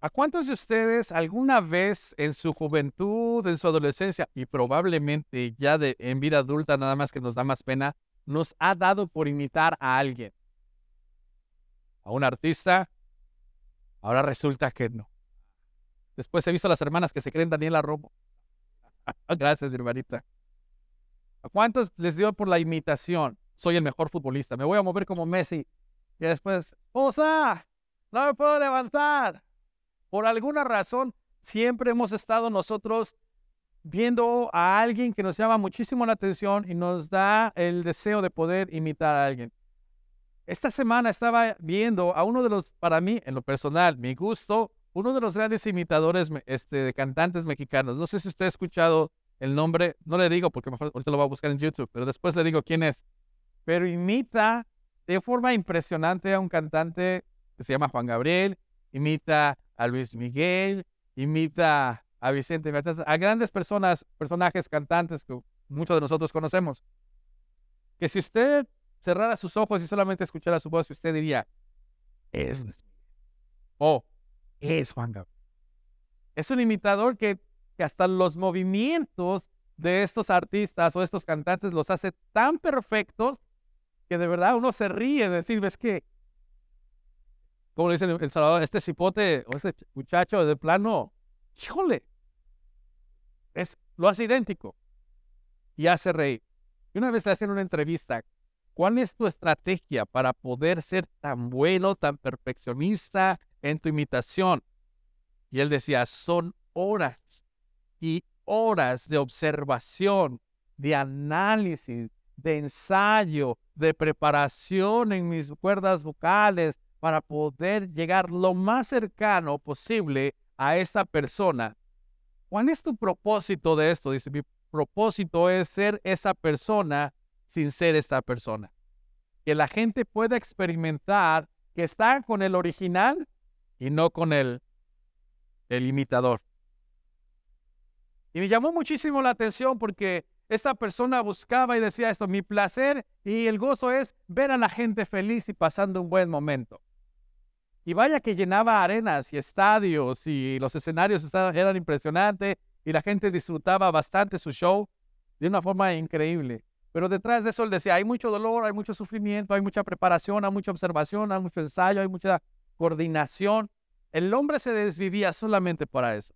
¿A cuántos de ustedes alguna vez en su juventud, en su adolescencia y probablemente ya de, en vida adulta, nada más que nos da más pena, nos ha dado por imitar a alguien? A un artista. Ahora resulta que no. Después he visto a las hermanas que se creen Daniela Romo. Gracias, hermanita. ¿A cuántos les dio por la imitación? Soy el mejor futbolista, me voy a mover como Messi. Y después, ¡Osa! No me puedo levantar. Por alguna razón, siempre hemos estado nosotros viendo a alguien que nos llama muchísimo la atención y nos da el deseo de poder imitar a alguien. Esta semana estaba viendo a uno de los, para mí, en lo personal, mi gusto, uno de los grandes imitadores este, de cantantes mexicanos. No sé si usted ha escuchado el nombre, no le digo porque mejor ahorita lo va a buscar en YouTube, pero después le digo quién es. Pero imita de forma impresionante a un cantante que se llama Juan Gabriel, imita a Luis Miguel, imita a Vicente a grandes personas, personajes cantantes que muchos de nosotros conocemos. Que si usted cerrara sus ojos y solamente escuchara su voz, usted diría, es Luis Miguel. O es Juan Gabriel. Es un imitador que, que hasta los movimientos de estos artistas o estos cantantes los hace tan perfectos que de verdad uno se ríe de decir, ves que, como dicen en El Salvador, este cipote o este muchacho de plano, chole, es, lo hace idéntico y hace reír. Y una vez le hacen una entrevista, ¿cuál es tu estrategia para poder ser tan bueno, tan perfeccionista en tu imitación? Y él decía, son horas y horas de observación, de análisis, de ensayo, de preparación en mis cuerdas vocales para poder llegar lo más cercano posible a esta persona. ¿Cuál es tu propósito de esto? Dice, mi propósito es ser esa persona sin ser esta persona. Que la gente pueda experimentar que está con el original y no con el, el imitador. Y me llamó muchísimo la atención porque esta persona buscaba y decía esto, mi placer y el gozo es ver a la gente feliz y pasando un buen momento. Y vaya que llenaba arenas y estadios y los escenarios eran impresionantes y la gente disfrutaba bastante su show de una forma increíble. Pero detrás de eso él decía, hay mucho dolor, hay mucho sufrimiento, hay mucha preparación, hay mucha observación, hay mucho ensayo, hay mucha coordinación. El hombre se desvivía solamente para eso.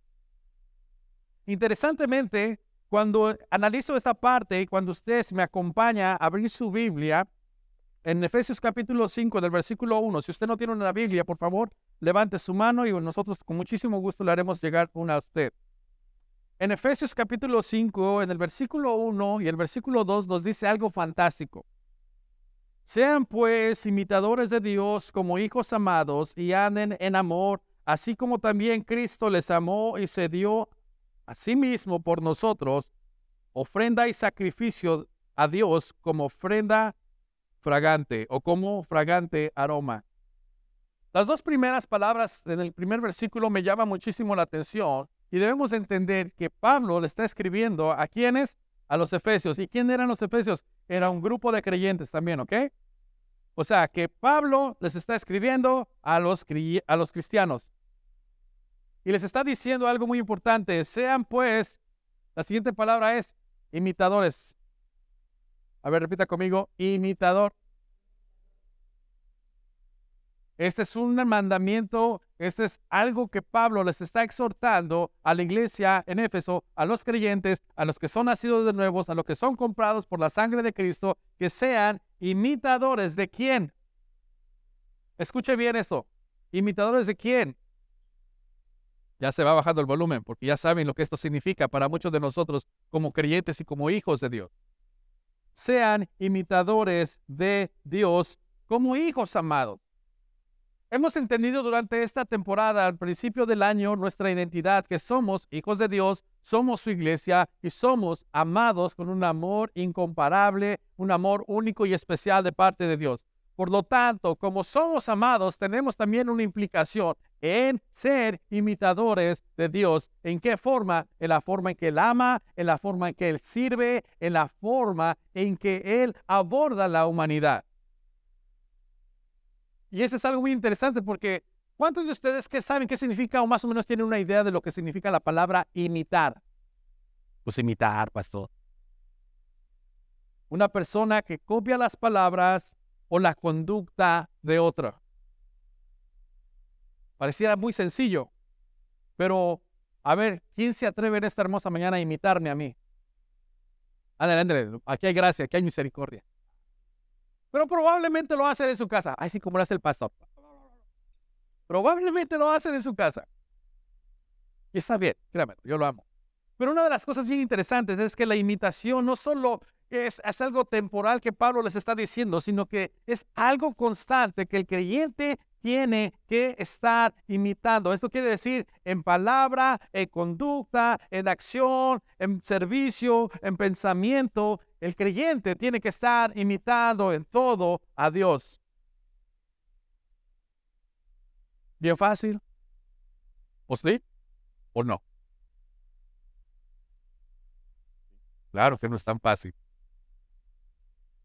Interesantemente, cuando analizo esta parte y cuando usted me acompaña a abrir su Biblia, en Efesios capítulo 5 del versículo 1, si usted no tiene una Biblia, por favor, levante su mano y nosotros con muchísimo gusto le haremos llegar una a usted. En Efesios capítulo 5, en el versículo 1 y el versículo 2 nos dice algo fantástico. Sean pues imitadores de Dios como hijos amados y anden en amor, así como también Cristo les amó y se dio Asimismo, por nosotros, ofrenda y sacrificio a Dios como ofrenda fragante o como fragante aroma. Las dos primeras palabras en el primer versículo me llaman muchísimo la atención y debemos entender que Pablo le está escribiendo a quienes, a los efesios. ¿Y quién eran los efesios? Era un grupo de creyentes también, ¿ok? O sea, que Pablo les está escribiendo a los, a los cristianos. Y les está diciendo algo muy importante. Sean pues, la siguiente palabra es imitadores. A ver, repita conmigo, imitador. Este es un mandamiento, este es algo que Pablo les está exhortando a la iglesia en Éfeso, a los creyentes, a los que son nacidos de nuevos, a los que son comprados por la sangre de Cristo, que sean imitadores de quién. Escuche bien esto. ¿Imitadores de quién? ya se va bajando el volumen, porque ya saben lo que esto significa para muchos de nosotros como creyentes y como hijos de Dios. Sean imitadores de Dios como hijos amados. Hemos entendido durante esta temporada, al principio del año, nuestra identidad, que somos hijos de Dios, somos su iglesia y somos amados con un amor incomparable, un amor único y especial de parte de Dios. Por lo tanto, como somos amados, tenemos también una implicación en ser imitadores de Dios. ¿En qué forma? En la forma en que Él ama, en la forma en que Él sirve, en la forma en que Él aborda la humanidad. Y eso es algo muy interesante porque ¿Cuántos de ustedes que saben qué significa o más o menos tienen una idea de lo que significa la palabra imitar? Pues imitar, pastor. Una persona que copia las palabras o la conducta de otra. Pareciera muy sencillo, pero a ver, ¿quién se atreve en esta hermosa mañana a imitarme a mí? Ándale, ándale, aquí hay gracia, aquí hay misericordia. Pero probablemente lo hace en su casa, así como lo hace el pastor. Probablemente lo hacen en su casa. Y está bien, créanme, yo lo amo. Pero una de las cosas bien interesantes es que la imitación no solo es, algo temporal que Pablo les está diciendo, sino que es algo constante que el creyente tiene que estar imitando. Esto quiere decir en palabra, en conducta, en acción, en servicio, en pensamiento. El creyente tiene que estar imitando en todo a Dios. ¿Bien fácil? ¿O sí? ¿O no? Claro que no es tan fácil.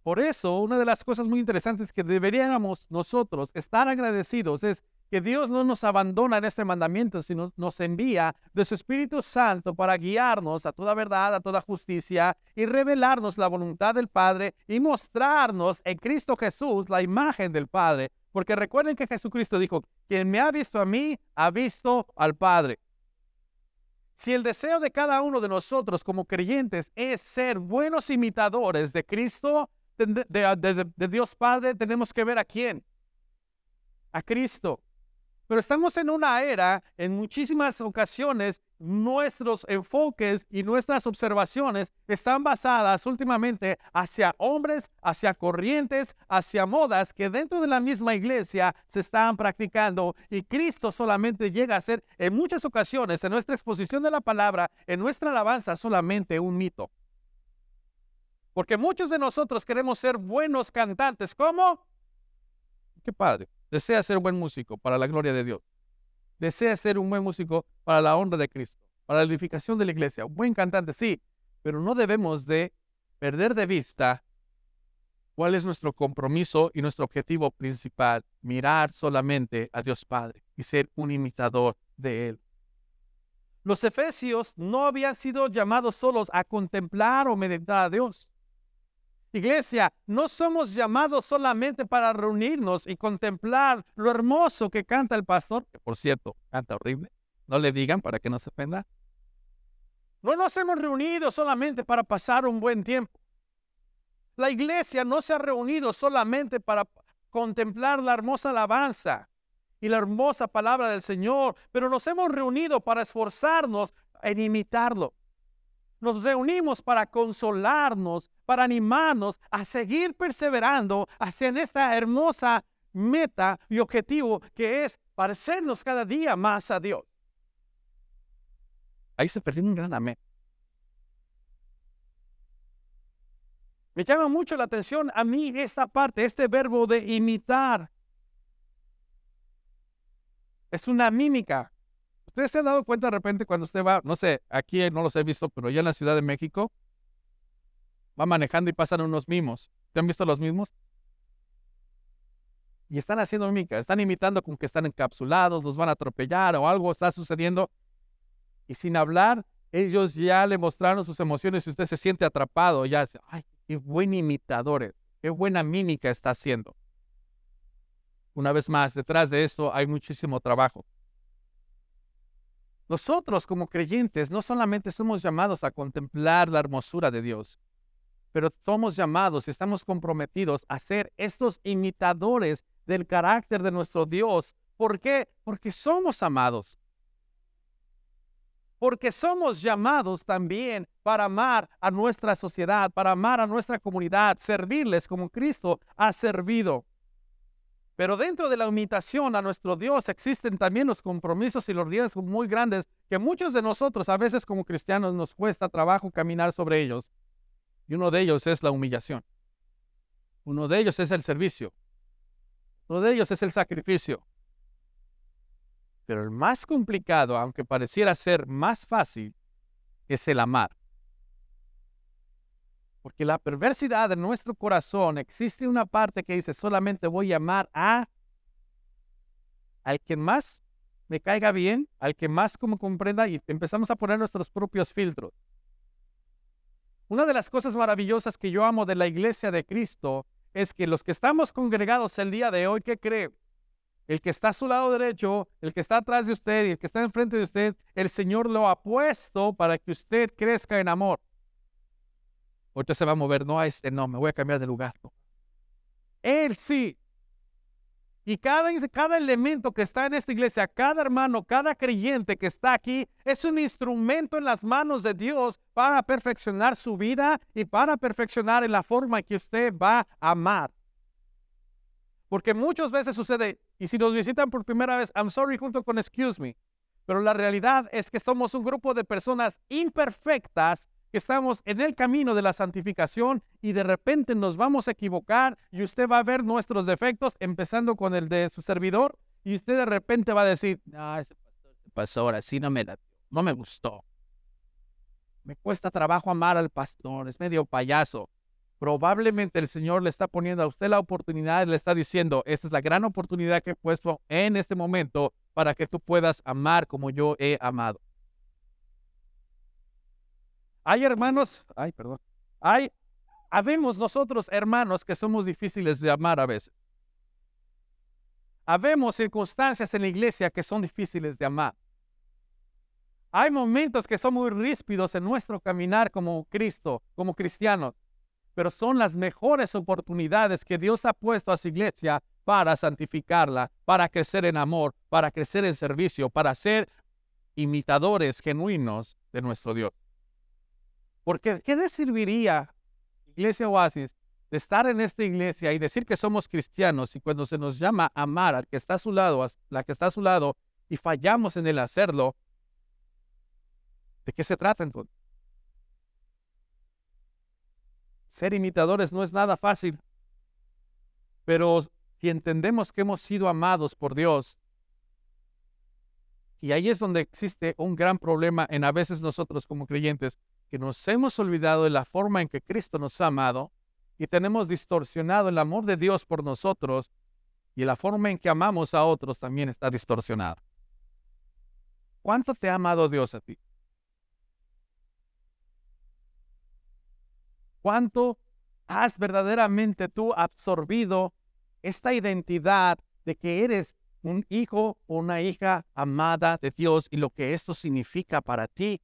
Por eso, una de las cosas muy interesantes que deberíamos nosotros estar agradecidos es que Dios no nos abandona en este mandamiento, sino nos envía de su Espíritu Santo para guiarnos a toda verdad, a toda justicia y revelarnos la voluntad del Padre y mostrarnos en Cristo Jesús la imagen del Padre. Porque recuerden que Jesucristo dijo, quien me ha visto a mí, ha visto al Padre. Si el deseo de cada uno de nosotros como creyentes es ser buenos imitadores de Cristo, de, Dios Padre, tenemos que ver a quién. A Cristo. Pero estamos en una era, en muchísimas ocasiones, nuestros enfoques y nuestras observaciones están basadas últimamente hacia hombres, hacia corrientes, hacia modas que dentro de la misma iglesia se están practicando y Cristo solamente llega a ser en muchas ocasiones en nuestra exposición de la palabra, en nuestra alabanza solamente un mito. Porque muchos de nosotros queremos ser buenos cantantes. ¿Cómo? Qué padre. Desea ser buen músico para la gloria de Dios. Desea ser un buen músico para la honra de Cristo, para la edificación de la iglesia. Buen cantante, sí, pero no debemos de perder de vista cuál es nuestro compromiso y nuestro objetivo principal. Mirar solamente a Dios Padre y ser un imitador de Él. Los efesios no habían sido llamados solos a contemplar o meditar a Dios. Iglesia, no somos llamados solamente para reunirnos y contemplar lo hermoso que canta el pastor, que por cierto, canta horrible. No le digan para que no se ofenda. No nos hemos reunido solamente para pasar un buen tiempo. La iglesia no se ha reunido solamente para contemplar la hermosa alabanza y la hermosa palabra del Señor, pero nos hemos reunido para esforzarnos en imitarlo. Nos reunimos para consolarnos, para animarnos a seguir perseverando hacia esta hermosa meta y objetivo que es parecernos cada día más a Dios. Ahí se perdió un gran amén. Me llama mucho la atención a mí esta parte, este verbo de imitar. Es una mímica. ¿Ustedes se han dado cuenta de repente cuando usted va, no sé, aquí no los he visto, pero ya en la Ciudad de México, va manejando y pasan unos mimos. ¿Te han visto los mismos? Y están haciendo mímica, están imitando como que están encapsulados, los van a atropellar o algo está sucediendo. Y sin hablar, ellos ya le mostraron sus emociones y usted se siente atrapado. Ya, ay, qué buen imitador qué buena mímica está haciendo. Una vez más, detrás de esto hay muchísimo trabajo. Nosotros como creyentes no solamente somos llamados a contemplar la hermosura de Dios, pero somos llamados y estamos comprometidos a ser estos imitadores del carácter de nuestro Dios. ¿Por qué? Porque somos amados. Porque somos llamados también para amar a nuestra sociedad, para amar a nuestra comunidad, servirles como Cristo ha servido. Pero dentro de la imitación a nuestro Dios existen también los compromisos y los riesgos muy grandes que muchos de nosotros a veces como cristianos nos cuesta trabajo caminar sobre ellos. Y uno de ellos es la humillación. Uno de ellos es el servicio. Uno de ellos es el sacrificio. Pero el más complicado, aunque pareciera ser más fácil, es el amar. Porque la perversidad de nuestro corazón existe una parte que dice solamente voy a amar a al que más me caiga bien, al que más como comprenda y empezamos a poner nuestros propios filtros. Una de las cosas maravillosas que yo amo de la iglesia de Cristo es que los que estamos congregados el día de hoy, ¿qué cree? El que está a su lado derecho, el que está atrás de usted y el que está enfrente de usted, el Señor lo ha puesto para que usted crezca en amor. Ahorita se va a mover, no a este, no, me voy a cambiar de lugar. Él sí y cada, cada elemento que está en esta iglesia, cada hermano, cada creyente que está aquí, es un instrumento en las manos de Dios para perfeccionar su vida y para perfeccionar en la forma que usted va a amar. Porque muchas veces sucede, y si nos visitan por primera vez, I'm sorry junto con excuse me, pero la realidad es que somos un grupo de personas imperfectas estamos en el camino de la santificación y de repente nos vamos a equivocar y usted va a ver nuestros defectos, empezando con el de su servidor, y usted de repente va a decir, no, ese pastor, así no me, no me gustó. Me cuesta trabajo amar al pastor, es medio payaso. Probablemente el Señor le está poniendo a usted la oportunidad, le está diciendo, esta es la gran oportunidad que he puesto en este momento para que tú puedas amar como yo he amado. Hay hermanos, ay, perdón, hay, habemos nosotros hermanos que somos difíciles de amar a veces. Habemos circunstancias en la iglesia que son difíciles de amar. Hay momentos que son muy ríspidos en nuestro caminar como Cristo, como cristianos, pero son las mejores oportunidades que Dios ha puesto a su iglesia para santificarla, para crecer en amor, para crecer en servicio, para ser imitadores genuinos de nuestro Dios. Porque ¿qué le serviría, Iglesia Oasis, de estar en esta iglesia y decir que somos cristianos y cuando se nos llama a amar al que está a su lado, a la que está a su lado, y fallamos en el hacerlo, ¿de qué se trata entonces? Ser imitadores no es nada fácil, pero si entendemos que hemos sido amados por Dios, y ahí es donde existe un gran problema en a veces nosotros como creyentes, nos hemos olvidado de la forma en que Cristo nos ha amado y tenemos distorsionado el amor de Dios por nosotros y la forma en que amamos a otros también está distorsionada. ¿Cuánto te ha amado Dios a ti? ¿Cuánto has verdaderamente tú absorbido esta identidad de que eres un hijo o una hija amada de Dios y lo que esto significa para ti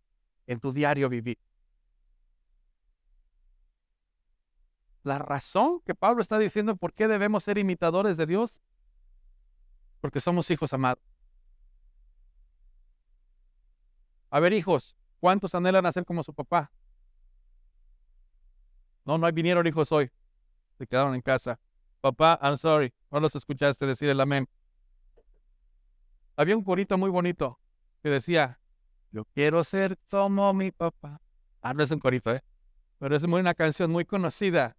en tu diario vivir? La razón que Pablo está diciendo por qué debemos ser imitadores de Dios, porque somos hijos amados. A ver, hijos, ¿cuántos anhelan ser como su papá? No, no vinieron hijos hoy. Se quedaron en casa. Papá, I'm sorry. No los escuchaste decir el amén. Había un corito muy bonito que decía, yo quiero ser como mi papá. Ah, no es un corito, ¿eh? Pero es una canción muy conocida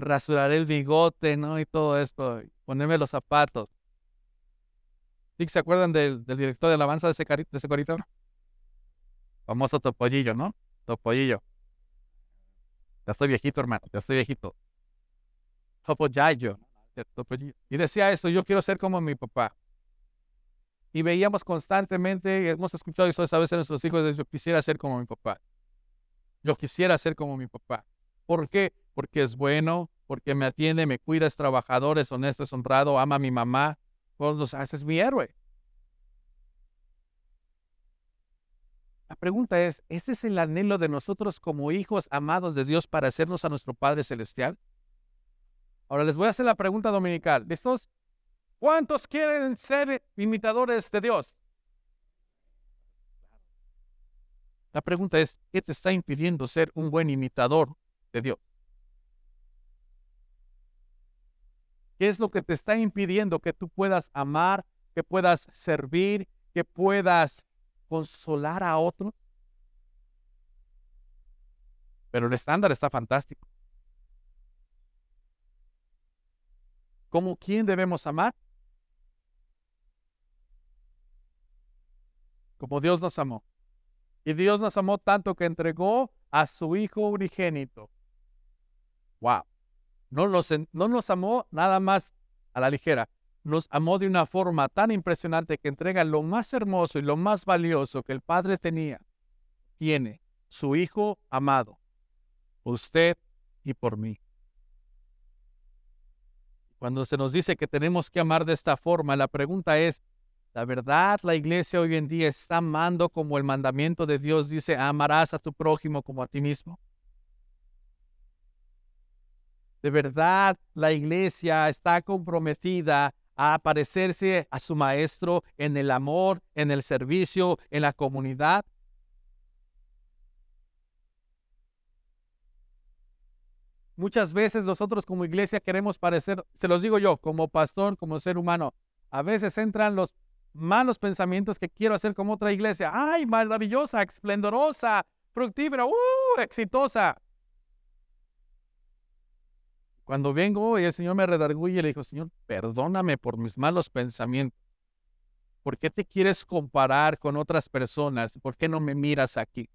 rasurar el bigote, ¿no? Y todo esto, ponerme los zapatos. ¿Sí se acuerdan del, director de alabanza de ese, de ese corito? Famoso Topollillo, ¿no? Topollillo. Ya estoy viejito, hermano, ya estoy viejito. Topollillo. Y decía esto, yo quiero ser como mi papá. Y veíamos constantemente, hemos escuchado eso a veces a nuestros hijos, yo quisiera ser como mi papá. Yo quisiera ser como mi papá. ¿Por qué? Porque es bueno, porque me atiende, me cuida, es trabajador, es honesto, es honrado, ama a mi mamá. Todos los haces es mi héroe. La pregunta es, ¿este es el anhelo de nosotros como hijos amados de Dios para hacernos a nuestro Padre Celestial? Ahora les voy a hacer la pregunta dominical. ¿Listos? ¿Cuántos quieren ser imitadores de Dios? La pregunta es, ¿qué te está impidiendo ser un buen imitador de Dios. ¿Qué es lo que te está impidiendo que tú puedas amar, que puedas servir, que puedas consolar a otros? Pero el estándar está fantástico. ¿Cómo quién debemos amar? Como Dios nos amó. Y Dios nos amó tanto que entregó a su Hijo unigénito Wow. No nos, no nos amó nada más a la ligera. nos amó de una forma tan impresionante que entrega lo más hermoso y lo más valioso que el Padre tenía, tiene, su Hijo amado, usted y por mí. Cuando se nos dice que tenemos que amar de esta forma, la pregunta es, ¿la verdad la iglesia hoy en día está amando como el mandamiento de Dios dice, amarás a tu prójimo como a ti mismo? De verdad la iglesia está comprometida a parecerse a su maestro en el amor, en el servicio, en la comunidad. Muchas veces nosotros como iglesia queremos parecer, se los digo yo, como pastor, como ser humano, a veces entran los malos pensamientos que quiero hacer como otra iglesia. ¡Ay, maravillosa, esplendorosa, fructífera, uh, exitosa! Cuando vengo y el Señor me redarguye, le dijo, Señor, perdóname por mis malos pensamientos. ¿Por qué te quieres comparar con otras personas? ¿Por qué no me miras aquí?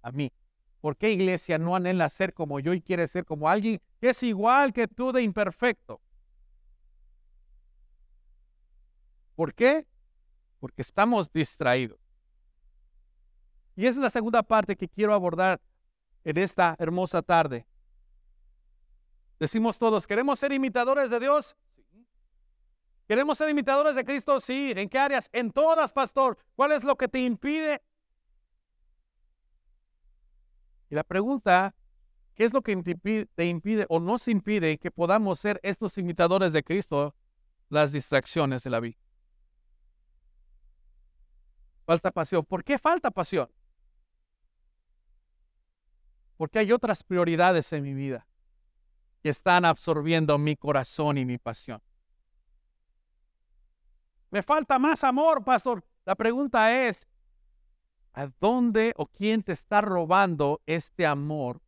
A mí. ¿Por qué iglesia no anhela ser como yo y quiere ser como alguien que es igual que tú de imperfecto? ¿Por qué? Porque estamos distraídos. Y esa es la segunda parte que quiero abordar en esta hermosa tarde. Decimos todos, ¿queremos ser imitadores de Dios? ¿Queremos ser imitadores de Cristo? Sí. ¿En qué áreas? En todas, pastor. ¿Cuál es lo que te impide? Y la pregunta, ¿qué es lo que te impide o nos impide que podamos ser estos imitadores de Cristo? Las distracciones de la vida. Falta pasión. ¿Por qué falta pasión? Porque hay otras prioridades en mi vida están absorbiendo mi corazón y mi pasión. Me falta más amor, pastor. La pregunta es, ¿a dónde o quién te está robando este amor?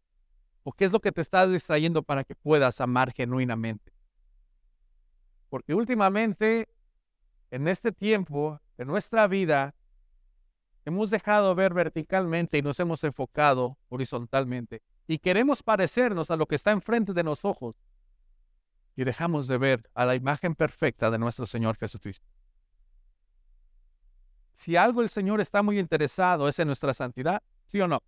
¿O qué es lo que te está distrayendo para que puedas amar genuinamente? Porque últimamente, en este tiempo, en nuestra vida, hemos dejado ver verticalmente y nos hemos enfocado horizontalmente y queremos parecernos a lo que está enfrente de los ojos y dejamos de ver a la imagen perfecta de nuestro Señor Jesucristo. Si algo el Señor está muy interesado es en nuestra santidad, ¿sí o no?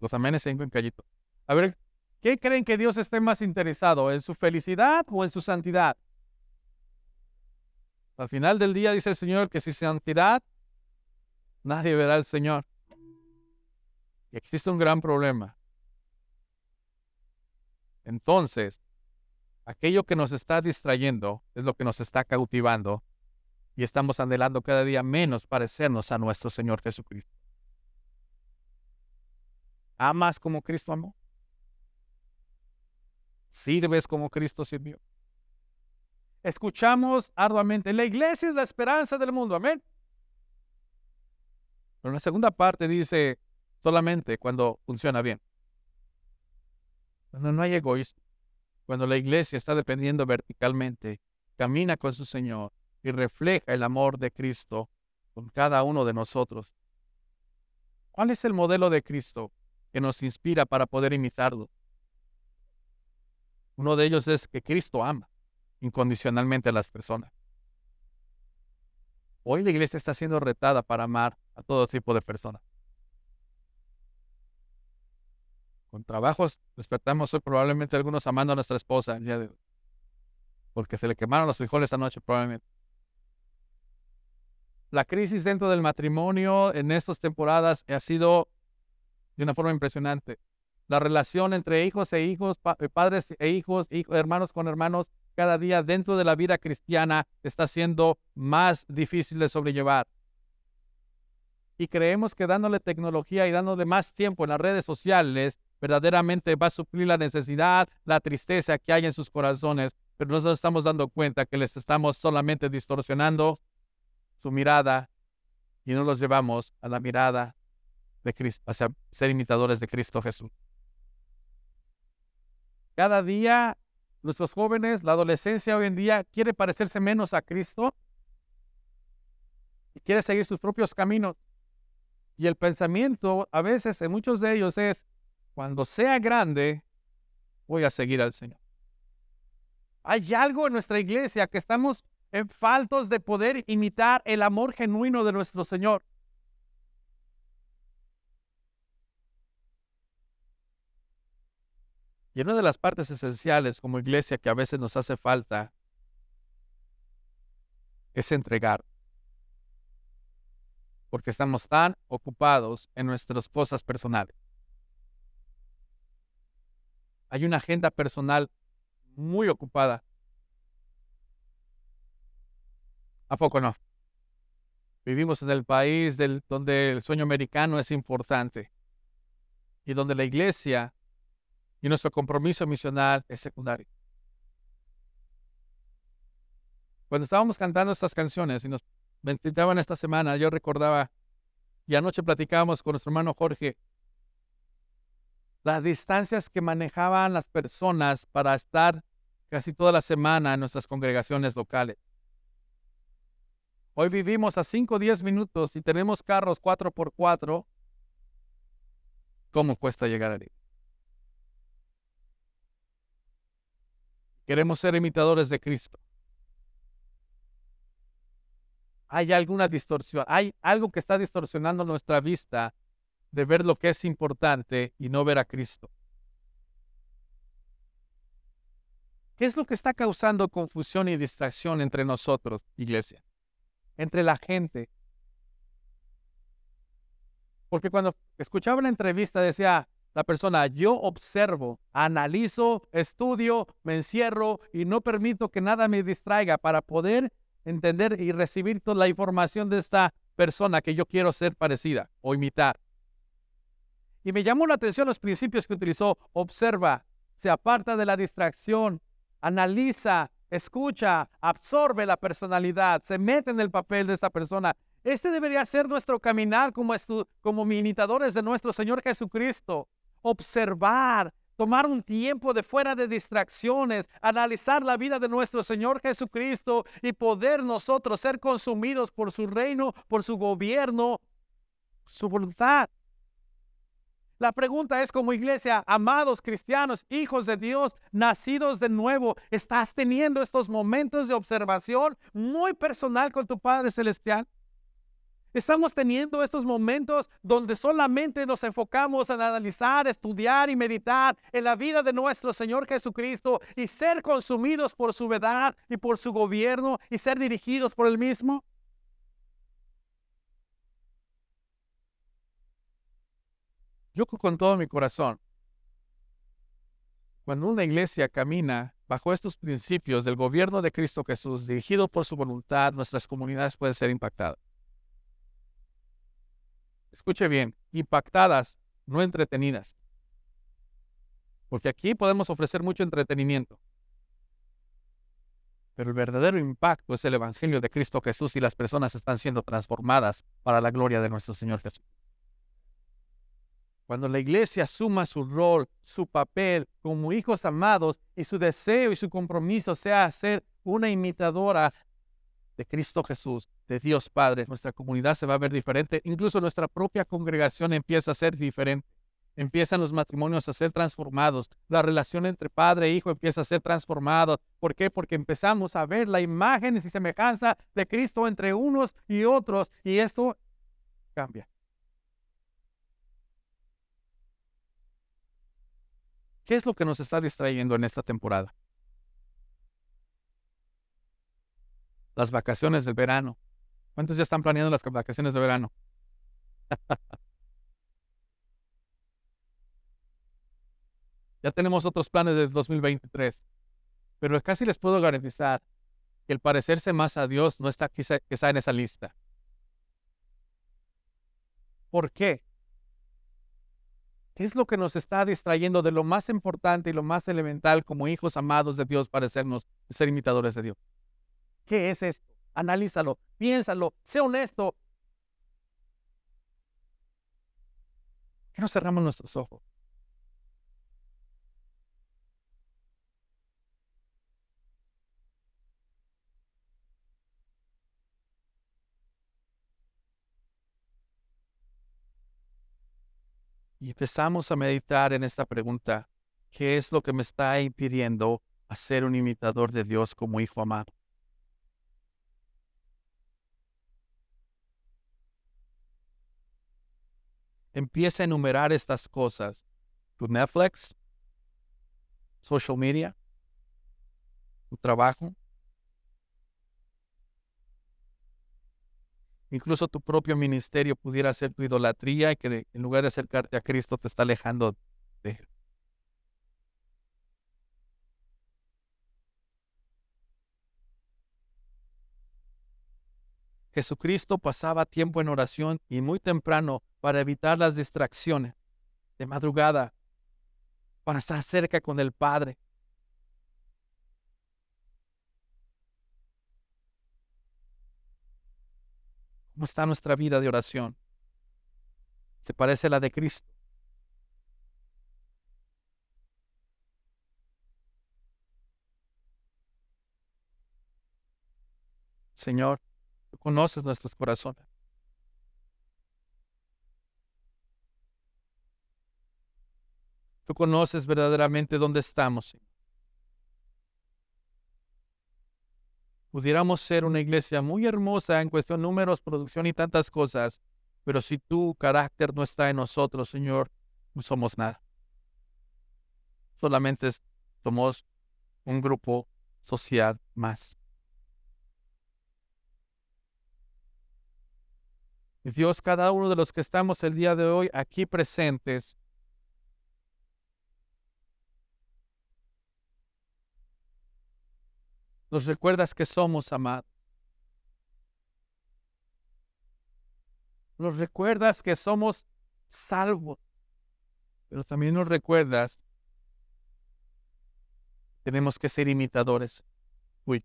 Los amenes en callito. A ver, ¿qué creen que Dios esté más interesado? ¿En su felicidad o en su santidad? Al final del día dice el Señor que sin santidad nadie verá al Señor. Y existe un gran problema. Entonces, aquello que nos está distrayendo es lo que nos está cautivando y estamos anhelando cada día menos parecernos a nuestro Señor Jesucristo. ¿Amas como Cristo amó? ¿Sirves como Cristo sirvió? Escuchamos arduamente, la iglesia es la esperanza del mundo, amén. Pero en la segunda parte dice, solamente cuando funciona bien. Cuando no hay egoísmo, cuando la iglesia está dependiendo verticalmente, camina con su Señor y refleja el amor de Cristo con cada uno de nosotros. ¿Cuál es el modelo de Cristo que nos inspira para poder imitarlo? Uno de ellos es que Cristo ama incondicionalmente a las personas. Hoy la iglesia está siendo retada para amar a todo tipo de personas. Con trabajos, despertamos hoy probablemente algunos amando a nuestra esposa. Porque se le quemaron los frijoles esta noche probablemente. La crisis dentro del matrimonio en estas temporadas ha sido de una forma impresionante. La relación entre hijos e hijos, eh, padres e hijos, hijos, hermanos con hermanos, cada día dentro de la vida cristiana está siendo más difícil de sobrellevar. Y creemos que dándole tecnología y dándole más tiempo en las redes sociales, verdaderamente va a suplir la necesidad, la tristeza que hay en sus corazones, pero nos estamos dando cuenta que les estamos solamente distorsionando su mirada y no los llevamos a la mirada de Cristo, hacia ser imitadores de Cristo Jesús. Cada día nuestros jóvenes, la adolescencia hoy en día quiere parecerse menos a Cristo y quiere seguir sus propios caminos. Y el pensamiento a veces en muchos de ellos es, cuando sea grande, voy a seguir al Señor. Hay algo en nuestra iglesia que estamos en faltos de poder imitar el amor genuino de nuestro Señor. Y una de las partes esenciales como iglesia que a veces nos hace falta es entregar. Porque estamos tan ocupados en nuestras cosas personales. Hay una agenda personal muy ocupada. ¿A poco no? Vivimos en el país donde el sueño americano es importante y donde la iglesia y nuestro compromiso misional es secundario. Cuando estábamos cantando estas canciones y nos meditaban esta semana, yo recordaba, y anoche platicábamos con nuestro hermano Jorge, las distancias que manejaban las personas para estar casi toda la semana en nuestras congregaciones locales. Hoy vivimos a 5 o 10 minutos y tenemos carros 4x4. ¿Cómo cuesta llegar ahí? Queremos ser imitadores de Cristo. Hay alguna distorsión, hay algo que está distorsionando nuestra vista de ver lo que es importante y no ver a Cristo. ¿Qué es lo que está causando confusión y distracción entre nosotros, iglesia? Entre la gente. Porque cuando escuchaba la entrevista decía la persona, yo observo, analizo, estudio, me encierro y no permito que nada me distraiga para poder entender y recibir toda la información de esta persona que yo quiero ser parecida o imitar. Y me llamó la atención los principios que utilizó. Observa, se aparta de la distracción, analiza, escucha, absorbe la personalidad, se mete en el papel de esta persona. Este debería ser nuestro caminar como, como imitadores de nuestro Señor Jesucristo. Observar, tomar un tiempo de fuera de distracciones, analizar la vida de nuestro Señor Jesucristo y poder nosotros ser consumidos por su reino, por su gobierno, su voluntad. La pregunta es como iglesia, amados cristianos, hijos de Dios, nacidos de nuevo, ¿estás teniendo estos momentos de observación muy personal con tu Padre Celestial? Estamos teniendo estos momentos donde solamente nos enfocamos en analizar, estudiar y meditar en la vida de nuestro Señor Jesucristo y ser consumidos por su verdad y por su gobierno y ser dirigidos por el mismo. Yo con todo mi corazón, cuando una iglesia camina bajo estos principios del gobierno de Cristo Jesús, dirigido por su voluntad, nuestras comunidades pueden ser impactadas. Escuche bien, impactadas, no entretenidas. Porque aquí podemos ofrecer mucho entretenimiento. Pero el verdadero impacto es el Evangelio de Cristo Jesús y las personas están siendo transformadas para la gloria de nuestro Señor Jesús. Cuando la iglesia asuma su rol, su papel como hijos amados y su deseo y su compromiso sea ser una imitadora de Cristo Jesús, de Dios Padre, nuestra comunidad se va a ver diferente. Incluso nuestra propia congregación empieza a ser diferente. Empiezan los matrimonios a ser transformados. La relación entre padre e hijo empieza a ser transformada. ¿Por qué? Porque empezamos a ver la imagen y semejanza de Cristo entre unos y otros. Y esto cambia. ¿Qué es lo que nos está distrayendo en esta temporada? Las vacaciones del verano. ¿Cuántos ya están planeando las vacaciones de verano? ya tenemos otros planes del 2023. Pero casi les puedo garantizar que el parecerse más a Dios no está quizá, quizá en esa lista. ¿Por qué? ¿Qué es lo que nos está distrayendo de lo más importante y lo más elemental como hijos amados de Dios para sernos, ser imitadores de Dios? ¿Qué es esto? Analízalo, piénsalo, sé honesto. ¿Qué no cerramos nuestros ojos? Y empezamos a meditar en esta pregunta. ¿Qué es lo que me está impidiendo a ser un imitador de Dios como hijo amado. Empieza a enumerar estas cosas. Tu Netflix, social media, tu trabajo, incluso tu propio ministerio pudiera ser tu idolatría y que en lugar de acercarte a Cristo te está alejando de Él. Jesucristo pasaba tiempo en oración y muy temprano para evitar las distracciones, de madrugada, para estar cerca con el Padre. ¿Cómo está nuestra vida de oración? ¿Se parece a la de Cristo? Señor, tú conoces nuestros corazones. Tú conoces verdaderamente dónde estamos, Señor. Pudiéramos ser una iglesia muy hermosa en cuestión de números, producción y tantas cosas, pero si tu carácter no está en nosotros, Señor, no somos nada. Solamente somos un grupo social más. Dios, cada uno de los que estamos el día de hoy aquí presentes, nos recuerdas que somos amados. Nos recuerdas que somos salvos, pero también nos recuerdas que tenemos que ser imitadores. Uy.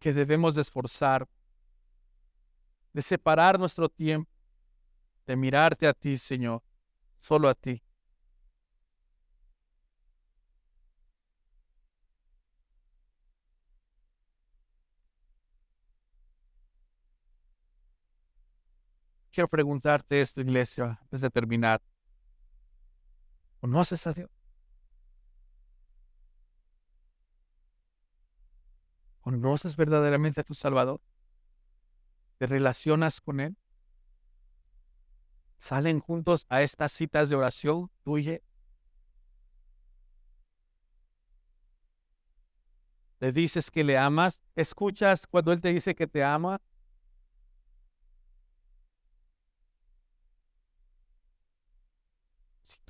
Que debemos de esforzar, de separar nuestro tiempo, de mirarte a ti, Señor, solo a ti. Quiero preguntarte esto, iglesia, antes de terminar. ¿Conoces a Dios? ¿Conoces verdaderamente a tu Salvador? ¿Te relacionas con Él? ¿Salen juntos a estas citas de oración tuya? ¿Le dices que le amas? ¿Escuchas cuando Él te dice que te ama?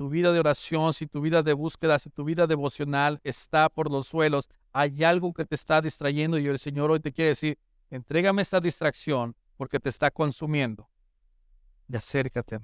Tu vida de oración, si tu vida de búsqueda, si tu vida devocional está por los suelos, hay algo que te está distrayendo y el Señor hoy te quiere decir, entrégame esta distracción porque te está consumiendo. Y acércate